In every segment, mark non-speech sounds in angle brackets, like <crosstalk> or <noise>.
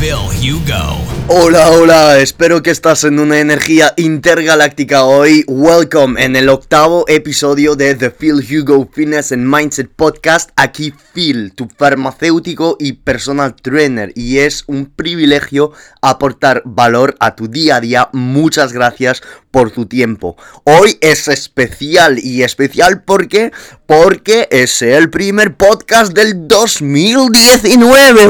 Phil Hugo. Hola, hola, espero que estás en una energía intergaláctica hoy. Welcome en el octavo episodio de The Phil Hugo Fitness and Mindset Podcast. Aquí Phil, tu farmacéutico y personal trainer. Y es un privilegio aportar valor a tu día a día. Muchas gracias por tu tiempo. Hoy es especial y especial porque porque es el primer podcast del 2019.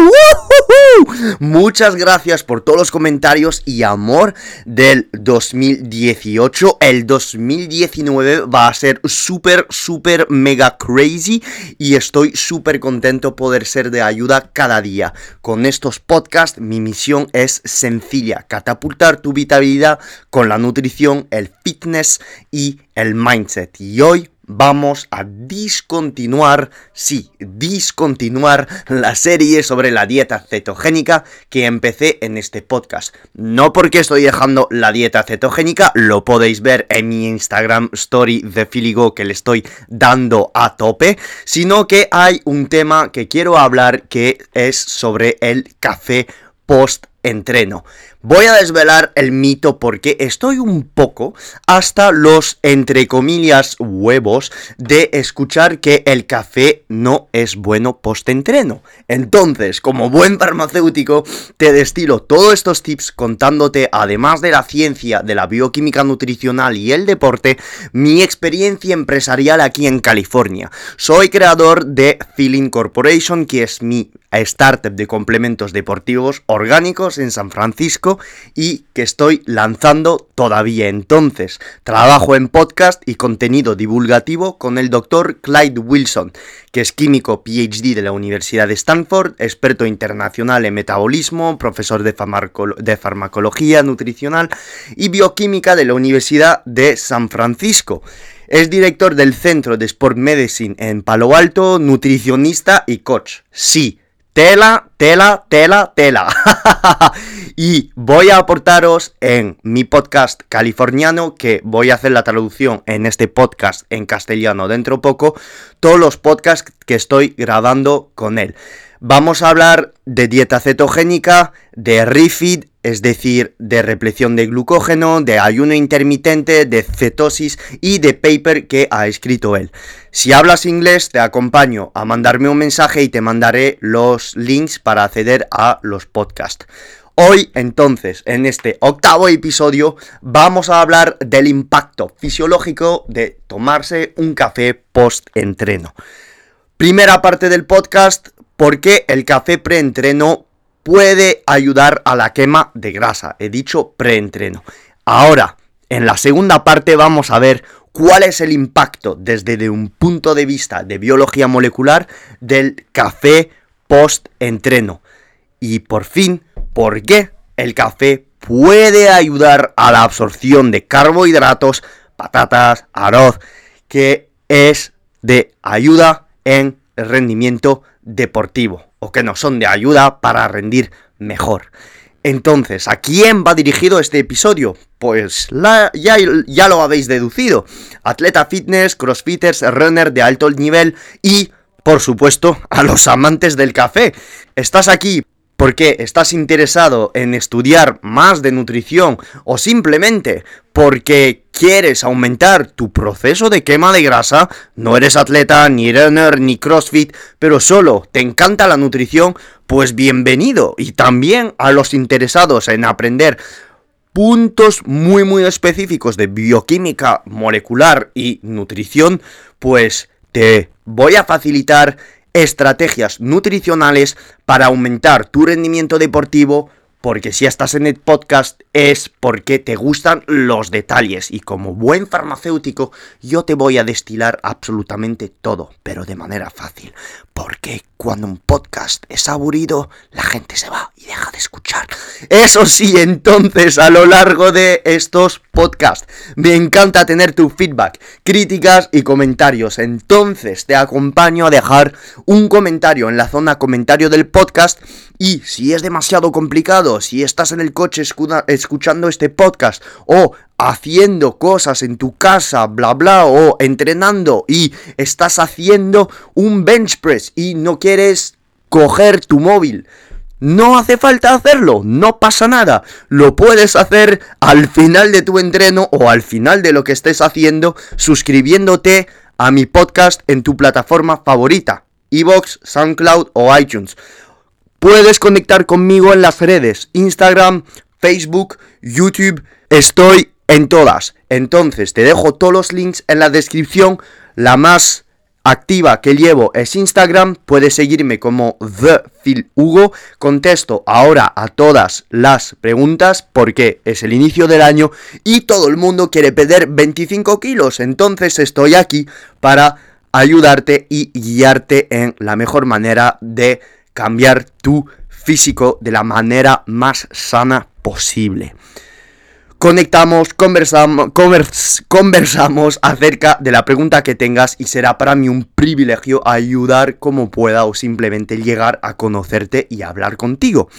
Muchas gracias por todos los comentarios y amor del 2018. El 2019 va a ser súper, súper, mega crazy y estoy súper contento poder ser de ayuda cada día. Con estos podcasts mi misión es sencilla, catapultar tu vitalidad con la nutrición, el fitness y el mindset. Y hoy vamos a discontinuar, sí, discontinuar la serie sobre la dieta cetogénica que empecé en este podcast. No porque estoy dejando la dieta cetogénica, lo podéis ver en mi Instagram story de Filigo que le estoy dando a tope, sino que hay un tema que quiero hablar que es sobre el café post entreno. Voy a desvelar el mito porque estoy un poco hasta los entre comillas huevos de escuchar que el café no es bueno post-entreno. Entonces, como buen farmacéutico, te destilo todos estos tips contándote, además de la ciencia, de la bioquímica nutricional y el deporte, mi experiencia empresarial aquí en California. Soy creador de Feeling Corporation, que es mi startup de complementos deportivos orgánicos en San Francisco y que estoy lanzando todavía entonces. Trabajo en podcast y contenido divulgativo con el doctor Clyde Wilson, que es químico PhD de la Universidad de Stanford, experto internacional en metabolismo, profesor de, de farmacología nutricional y bioquímica de la Universidad de San Francisco. Es director del Centro de Sport Medicine en Palo Alto, nutricionista y coach. Sí, Tela, tela, tela, tela. <laughs> y voy a aportaros en mi podcast californiano, que voy a hacer la traducción en este podcast en castellano dentro poco, todos los podcasts que estoy grabando con él. Vamos a hablar de dieta cetogénica, de refeed, es decir, de repleción de glucógeno, de ayuno intermitente, de cetosis y de paper que ha escrito él. Si hablas inglés, te acompaño a mandarme un mensaje y te mandaré los links para acceder a los podcasts. Hoy, entonces, en este octavo episodio, vamos a hablar del impacto fisiológico de tomarse un café post-entreno. Primera parte del podcast, por qué el café preentreno puede ayudar a la quema de grasa. He dicho preentreno. Ahora, en la segunda parte vamos a ver cuál es el impacto desde un punto de vista de biología molecular del café post-entreno. Y por fin, por qué el café puede ayudar a la absorción de carbohidratos, patatas, arroz, que es de ayuda en rendimiento deportivo o que no son de ayuda para rendir mejor. Entonces, ¿a quién va dirigido este episodio? Pues ya, ya lo habéis deducido. Atleta fitness, crossfitters, runner de alto nivel y, por supuesto, a los amantes del café. Estás aquí porque estás interesado en estudiar más de nutrición o simplemente porque quieres aumentar tu proceso de quema de grasa, no eres atleta, ni runner, ni crossfit, pero solo te encanta la nutrición, pues bienvenido. Y también a los interesados en aprender puntos muy muy específicos de bioquímica molecular y nutrición, pues te voy a facilitar estrategias nutricionales para aumentar tu rendimiento deportivo, porque si estás en el podcast es porque te gustan los detalles. Y como buen farmacéutico yo te voy a destilar absolutamente todo, pero de manera fácil, porque cuando un podcast es aburrido la gente se va y deja de escuchar. Eso sí, entonces a lo largo de estos podcasts me encanta tener tu feedback, críticas y comentarios. Entonces te acompaño a dejar un comentario en la zona comentario del podcast y si es demasiado complicado, si estás en el coche escuchando este podcast o haciendo cosas en tu casa, bla bla, o entrenando y estás haciendo un bench press y no quieres coger tu móvil no hace falta hacerlo, no pasa nada. Lo puedes hacer al final de tu entreno o al final de lo que estés haciendo suscribiéndote a mi podcast en tu plataforma favorita, Evox, SoundCloud o iTunes. Puedes conectar conmigo en las redes, Instagram, Facebook, YouTube, estoy en todas. Entonces te dejo todos los links en la descripción, la más activa que llevo es Instagram, puedes seguirme como ThePhilHugo, contesto ahora a todas las preguntas porque es el inicio del año y todo el mundo quiere perder 25 kilos, entonces estoy aquí para ayudarte y guiarte en la mejor manera de cambiar tu físico de la manera más sana posible conectamos, conversamos, conversamos acerca de la pregunta que tengas y será para mí un privilegio ayudar como pueda o simplemente llegar a conocerte y hablar contigo.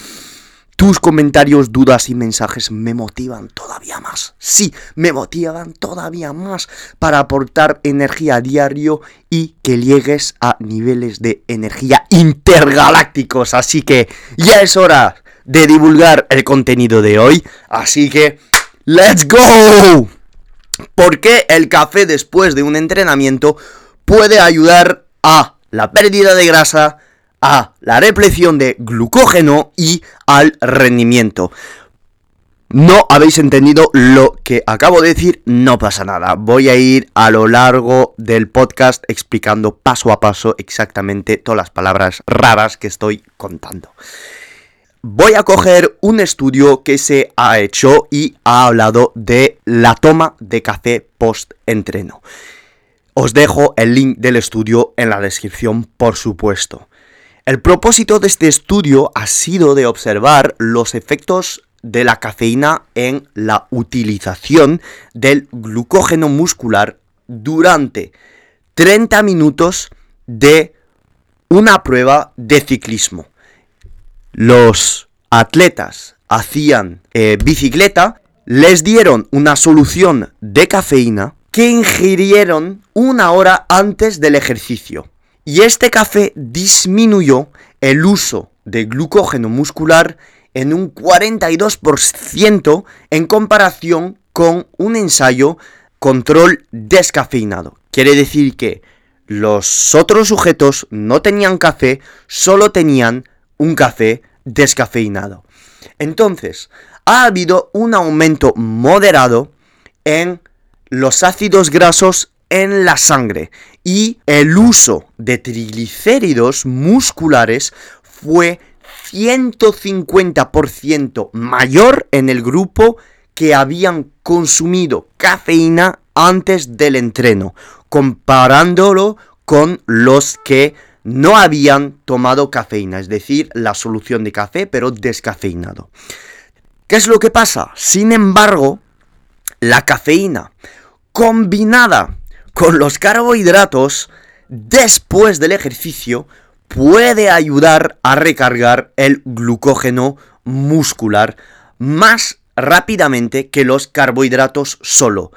Tus comentarios, dudas y mensajes me motivan todavía más. Sí, me motivan todavía más para aportar energía a diario y que llegues a niveles de energía intergalácticos. Así que ya es hora de divulgar el contenido de hoy. Así que ¡Let's go! ¿Por qué el café después de un entrenamiento puede ayudar a la pérdida de grasa, a la repleción de glucógeno y al rendimiento? No habéis entendido lo que acabo de decir, no pasa nada. Voy a ir a lo largo del podcast explicando paso a paso exactamente todas las palabras raras que estoy contando voy a coger un estudio que se ha hecho y ha hablado de la toma de café post-entreno. Os dejo el link del estudio en la descripción, por supuesto. El propósito de este estudio ha sido de observar los efectos de la cafeína en la utilización del glucógeno muscular durante 30 minutos de una prueba de ciclismo los atletas hacían eh, bicicleta, les dieron una solución de cafeína que ingirieron una hora antes del ejercicio. Y este café disminuyó el uso de glucógeno muscular en un 42% en comparación con un ensayo control descafeinado. Quiere decir que los otros sujetos no tenían café, solo tenían un café descafeinado. Entonces, ha habido un aumento moderado en los ácidos grasos en la sangre y el uso de triglicéridos musculares fue 150% mayor en el grupo que habían consumido cafeína antes del entreno, comparándolo con los que no habían tomado cafeína, es decir, la solución de café, pero descafeinado. ¿Qué es lo que pasa? Sin embargo, la cafeína combinada con los carbohidratos después del ejercicio puede ayudar a recargar el glucógeno muscular más rápidamente que los carbohidratos solo.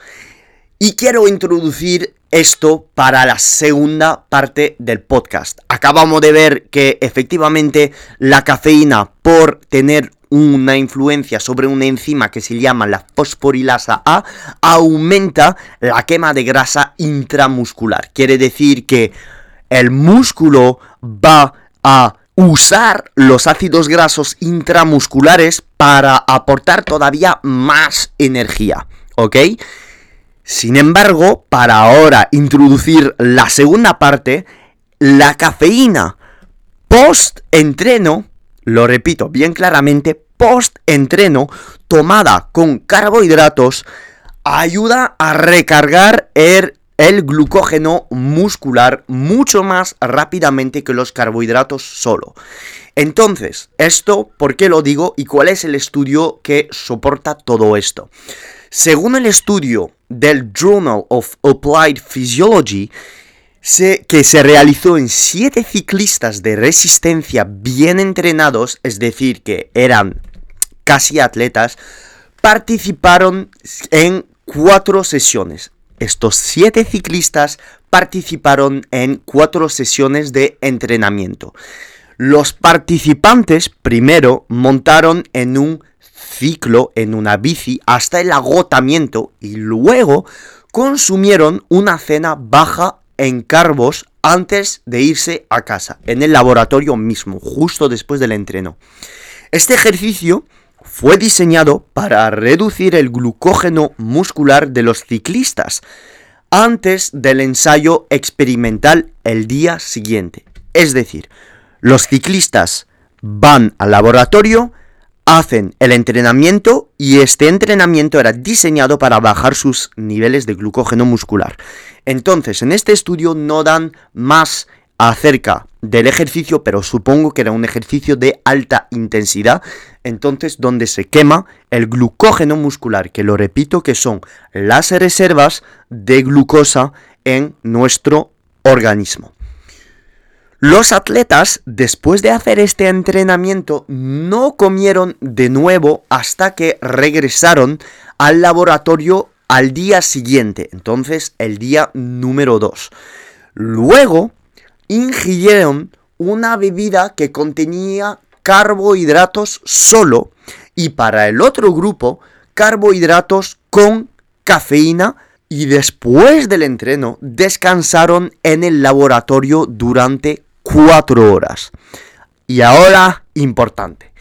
Y quiero introducir esto para la segunda parte del podcast. Acabamos de ver que efectivamente la cafeína, por tener una influencia sobre una enzima que se llama la fosforilasa A, aumenta la quema de grasa intramuscular. Quiere decir que el músculo va a usar los ácidos grasos intramusculares para aportar todavía más energía. ¿Ok? Sin embargo, para ahora introducir la segunda parte, la cafeína post-entreno, lo repito bien claramente, post-entreno, tomada con carbohidratos, ayuda a recargar el glucógeno muscular mucho más rápidamente que los carbohidratos solo. Entonces, ¿esto por qué lo digo y cuál es el estudio que soporta todo esto? Según el estudio del Journal of Applied Physiology, que se realizó en siete ciclistas de resistencia bien entrenados, es decir, que eran casi atletas, participaron en cuatro sesiones. Estos siete ciclistas participaron en cuatro sesiones de entrenamiento. Los participantes primero montaron en un ciclo, en una bici, hasta el agotamiento y luego consumieron una cena baja en carbos antes de irse a casa, en el laboratorio mismo, justo después del entreno. Este ejercicio fue diseñado para reducir el glucógeno muscular de los ciclistas antes del ensayo experimental el día siguiente. Es decir, los ciclistas van al laboratorio, hacen el entrenamiento y este entrenamiento era diseñado para bajar sus niveles de glucógeno muscular. Entonces, en este estudio no dan más acerca del ejercicio, pero supongo que era un ejercicio de alta intensidad, entonces donde se quema el glucógeno muscular, que lo repito que son las reservas de glucosa en nuestro organismo. Los atletas, después de hacer este entrenamiento, no comieron de nuevo hasta que regresaron al laboratorio al día siguiente, entonces el día número 2. Luego, ingirieron una bebida que contenía carbohidratos solo y para el otro grupo, carbohidratos con cafeína y después del entreno descansaron en el laboratorio durante cuatro horas. Y ahora, importante,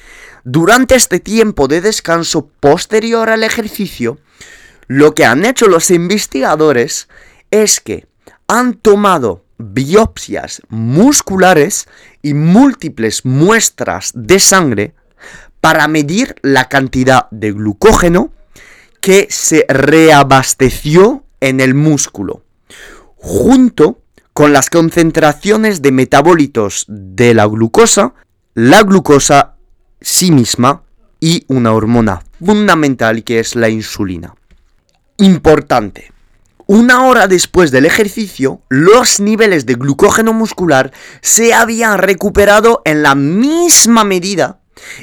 durante este tiempo de descanso posterior al ejercicio, lo que han hecho los investigadores es que han tomado biopsias musculares y múltiples muestras de sangre para medir la cantidad de glucógeno que se reabasteció en el músculo, junto con las concentraciones de metabolitos de la glucosa, la glucosa sí misma y una hormona fundamental que es la insulina. Importante. Una hora después del ejercicio, los niveles de glucógeno muscular se habían recuperado en la misma medida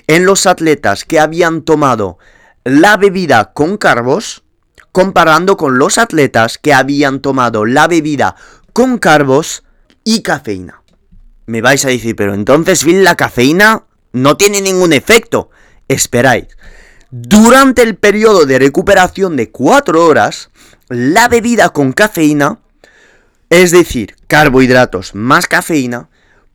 en los atletas que habían tomado la bebida con carbos, comparando con los atletas que habían tomado la bebida con carbos y cafeína. Me vais a decir, pero entonces, Phil, la cafeína no tiene ningún efecto. Esperáis. Durante el periodo de recuperación de 4 horas, la bebida con cafeína, es decir, carbohidratos más cafeína,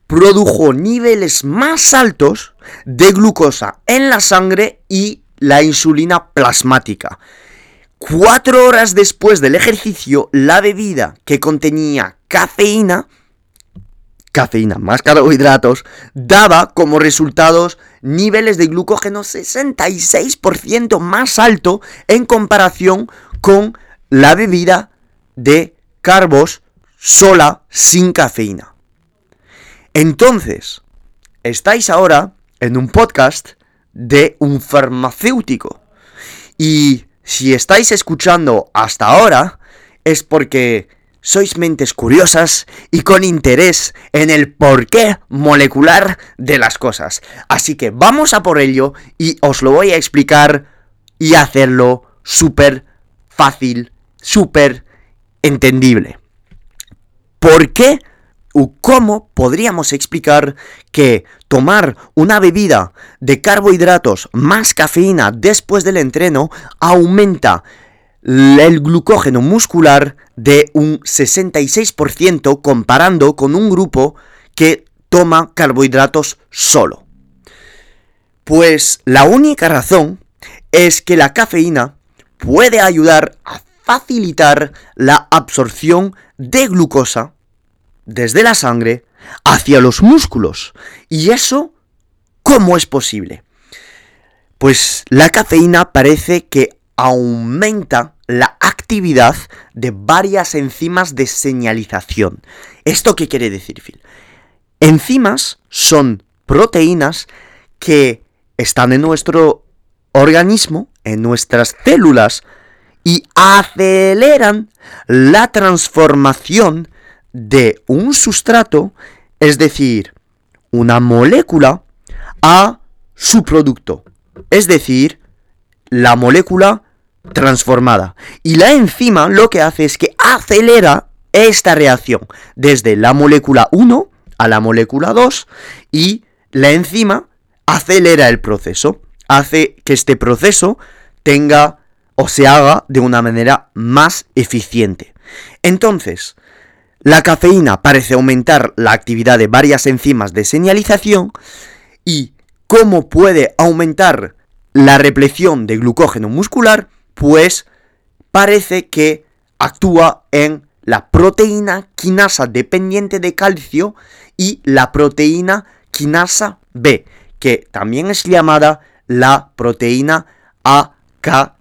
produjo niveles más altos de glucosa en la sangre y la insulina plasmática. Cuatro horas después del ejercicio, la bebida que contenía cafeína, cafeína más carbohidratos, daba como resultados niveles de glucógeno 66% más alto en comparación con la bebida de carbos sola sin cafeína. Entonces, estáis ahora en un podcast de un farmacéutico. Y si estáis escuchando hasta ahora, es porque sois mentes curiosas y con interés en el porqué molecular de las cosas. Así que vamos a por ello y os lo voy a explicar y hacerlo súper fácil, súper entendible. ¿Por qué cómo podríamos explicar que tomar una bebida de carbohidratos más cafeína después del entreno aumenta el glucógeno muscular de un 66% comparando con un grupo que toma carbohidratos solo. Pues la única razón es que la cafeína puede ayudar a facilitar la absorción de glucosa desde la sangre hacia los músculos. ¿Y eso cómo es posible? Pues la cafeína parece que aumenta la actividad de varias enzimas de señalización. ¿Esto qué quiere decir, Phil? Enzimas son proteínas que están en nuestro organismo, en nuestras células, y aceleran la transformación de un sustrato, es decir, una molécula, a su producto, es decir, la molécula transformada. Y la enzima lo que hace es que acelera esta reacción desde la molécula 1 a la molécula 2 y la enzima acelera el proceso, hace que este proceso tenga o se haga de una manera más eficiente. Entonces, la cafeína parece aumentar la actividad de varias enzimas de señalización y cómo puede aumentar la repleción de glucógeno muscular, pues parece que actúa en la proteína quinasa dependiente de calcio y la proteína quinasa B, que también es llamada la proteína AKT.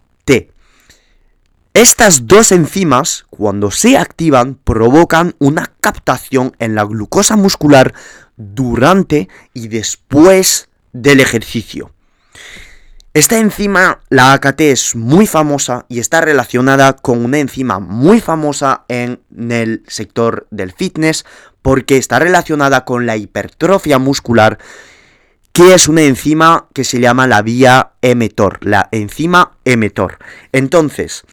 Estas dos enzimas, cuando se activan, provocan una captación en la glucosa muscular durante y después del ejercicio. Esta enzima, la AKT, es muy famosa y está relacionada con una enzima muy famosa en el sector del fitness porque está relacionada con la hipertrofia muscular, que es una enzima que se llama la vía emetor, la enzima emetor. Entonces,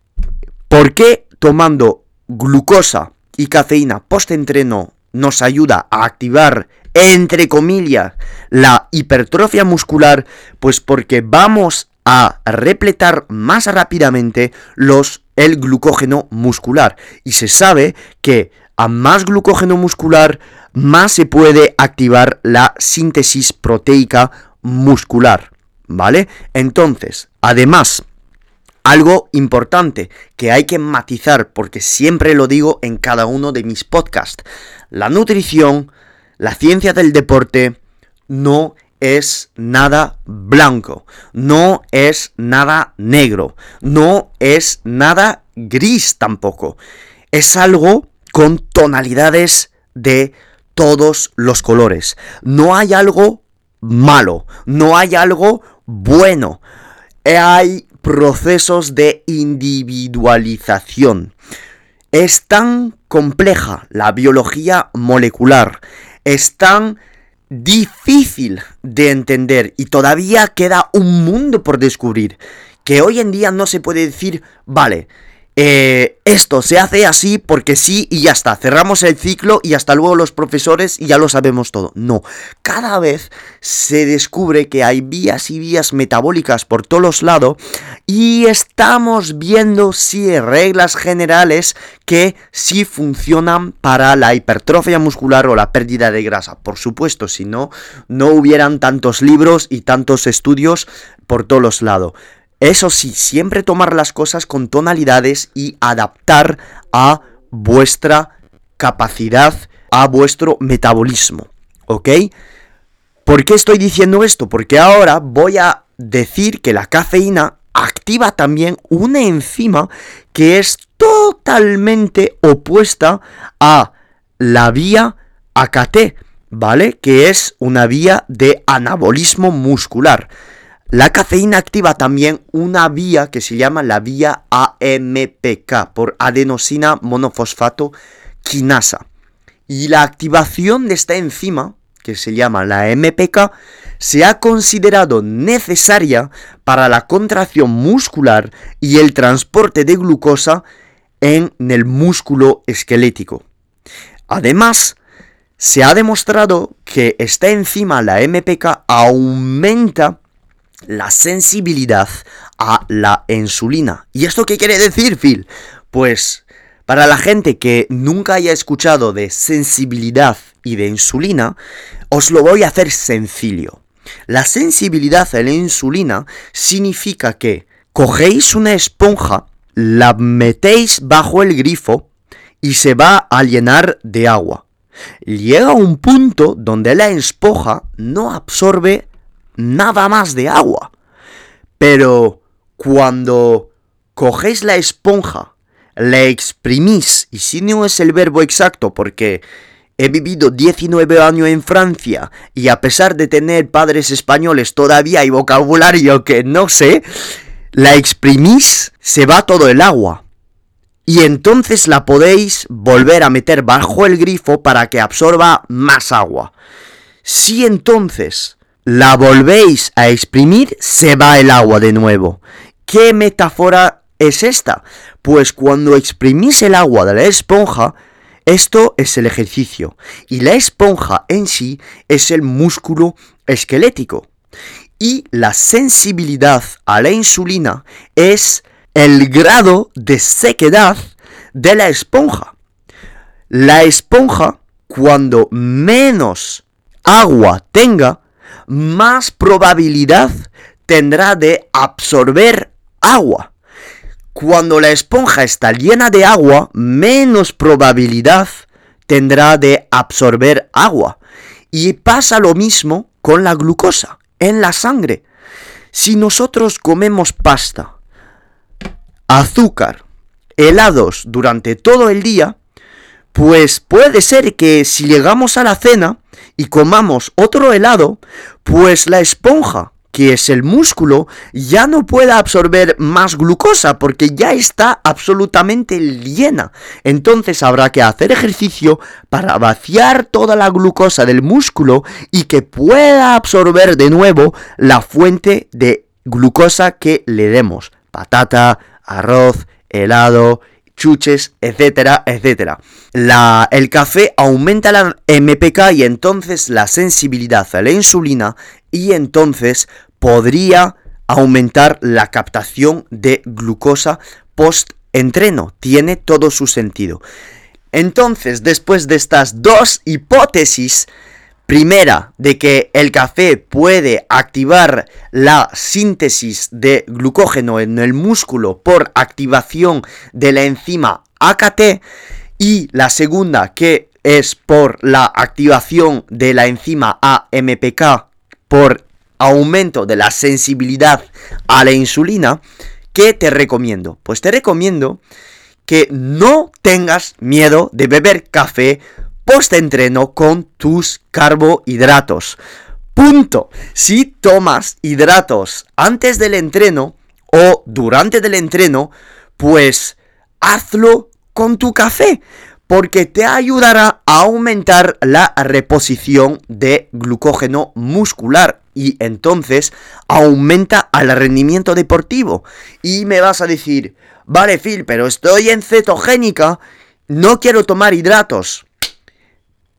¿por qué tomando glucosa y cafeína post-entreno nos ayuda a activar entre comillas, la hipertrofia muscular, pues porque vamos a repletar más rápidamente los, el glucógeno muscular. Y se sabe que a más glucógeno muscular, más se puede activar la síntesis proteica muscular. ¿Vale? Entonces, además, algo importante que hay que matizar, porque siempre lo digo en cada uno de mis podcasts, la nutrición la ciencia del deporte no es nada blanco, no es nada negro, no es nada gris tampoco. Es algo con tonalidades de todos los colores. No hay algo malo, no hay algo bueno. Hay procesos de individualización. Es tan compleja la biología molecular, es tan difícil de entender y todavía queda un mundo por descubrir que hoy en día no se puede decir, vale, eh, esto se hace así porque sí y ya está, cerramos el ciclo y hasta luego los profesores y ya lo sabemos todo. No, cada vez se descubre que hay vías y vías metabólicas por todos los lados y estamos viendo si reglas generales que sí funcionan para la hipertrofia muscular o la pérdida de grasa. Por supuesto, si no, no hubieran tantos libros y tantos estudios por todos los lados. Eso sí, siempre tomar las cosas con tonalidades y adaptar a vuestra capacidad, a vuestro metabolismo. ¿Ok? ¿Por qué estoy diciendo esto? Porque ahora voy a decir que la cafeína activa también una enzima que es totalmente opuesta a la vía AKT, ¿vale? Que es una vía de anabolismo muscular. La cafeína activa también una vía que se llama la vía AMPK por adenosina monofosfato quinasa. Y la activación de esta enzima, que se llama la MPK, se ha considerado necesaria para la contracción muscular y el transporte de glucosa en el músculo esquelético. Además, se ha demostrado que esta enzima, la MPK, aumenta la sensibilidad a la insulina. ¿Y esto qué quiere decir, Phil? Pues para la gente que nunca haya escuchado de sensibilidad y de insulina, os lo voy a hacer sencillo. La sensibilidad a la insulina significa que cogéis una esponja, la metéis bajo el grifo y se va a llenar de agua. Llega un punto donde la esponja no absorbe nada más de agua. Pero cuando cogéis la esponja, la exprimís, y si no es el verbo exacto porque he vivido 19 años en Francia y a pesar de tener padres españoles todavía hay vocabulario que no sé, la exprimís, se va todo el agua. Y entonces la podéis volver a meter bajo el grifo para que absorba más agua. Si entonces la volvéis a exprimir, se va el agua de nuevo. ¿Qué metáfora es esta? Pues cuando exprimís el agua de la esponja, esto es el ejercicio. Y la esponja en sí es el músculo esquelético. Y la sensibilidad a la insulina es el grado de sequedad de la esponja. La esponja, cuando menos agua tenga, más probabilidad tendrá de absorber agua. Cuando la esponja está llena de agua, menos probabilidad tendrá de absorber agua. Y pasa lo mismo con la glucosa en la sangre. Si nosotros comemos pasta, azúcar, helados durante todo el día, pues puede ser que si llegamos a la cena y comamos otro helado, pues la esponja, que es el músculo, ya no pueda absorber más glucosa porque ya está absolutamente llena. Entonces habrá que hacer ejercicio para vaciar toda la glucosa del músculo y que pueda absorber de nuevo la fuente de glucosa que le demos. Patata, arroz, helado, chuches, etcétera, etcétera. La, el café aumenta la MPK y entonces la sensibilidad a la insulina y entonces podría aumentar la captación de glucosa post-entreno. Tiene todo su sentido. Entonces, después de estas dos hipótesis, Primera, de que el café puede activar la síntesis de glucógeno en el músculo por activación de la enzima AKT. Y la segunda, que es por la activación de la enzima AMPK por aumento de la sensibilidad a la insulina. ¿Qué te recomiendo? Pues te recomiendo que no tengas miedo de beber café post-entreno con tus carbohidratos. Punto. Si tomas hidratos antes del entreno o durante el entreno, pues hazlo con tu café, porque te ayudará a aumentar la reposición de glucógeno muscular y entonces aumenta el rendimiento deportivo. Y me vas a decir, vale Phil, pero estoy en cetogénica, no quiero tomar hidratos.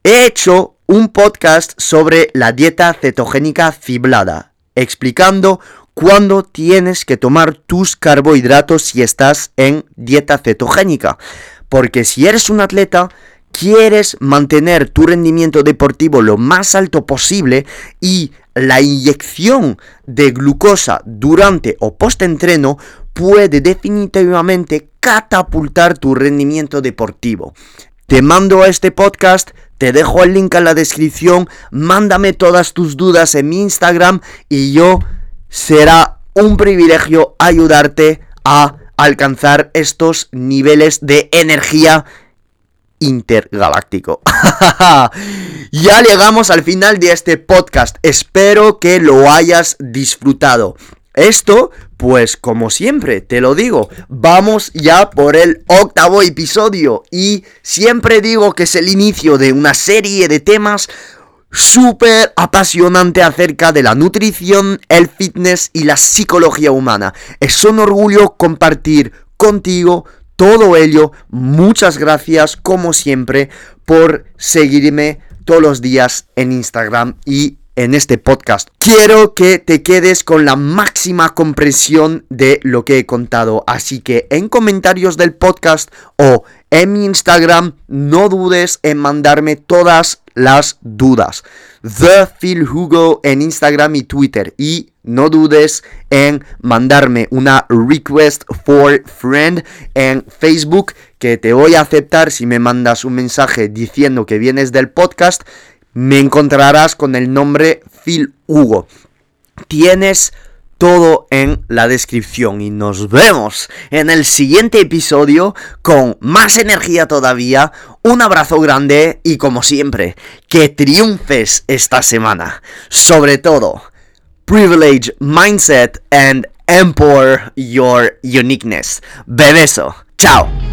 He hecho un podcast sobre la dieta cetogénica fiblada, explicando cuándo tienes que tomar tus carbohidratos si estás en dieta cetogénica. Porque si eres un atleta, quieres mantener tu rendimiento deportivo lo más alto posible y la inyección de glucosa durante o post-entreno puede definitivamente catapultar tu rendimiento deportivo. Te mando a este podcast, te dejo el link en la descripción, mándame todas tus dudas en mi Instagram y yo será un privilegio ayudarte a alcanzar estos niveles de energía intergaláctico. <laughs> ya llegamos al final de este podcast. Espero que lo hayas disfrutado. Esto, pues como siempre, te lo digo, vamos ya por el octavo episodio y siempre digo que es el inicio de una serie de temas súper apasionante acerca de la nutrición, el fitness y la psicología humana. Es un orgullo compartir contigo todo ello. Muchas gracias como siempre por seguirme todos los días en Instagram y en este podcast. Quiero que te quedes con la máxima comprensión de lo que he contado, así que en comentarios del podcast o en mi Instagram no dudes en mandarme todas las dudas. The Phil Hugo en Instagram y Twitter y no dudes en mandarme una request for friend en Facebook que te voy a aceptar si me mandas un mensaje diciendo que vienes del podcast me encontrarás con el nombre Phil Hugo. Tienes todo en la descripción y nos vemos en el siguiente episodio con más energía todavía. Un abrazo grande y como siempre, que triunfes esta semana. Sobre todo, privilege, mindset and empower your uniqueness. Bebeso. Chao.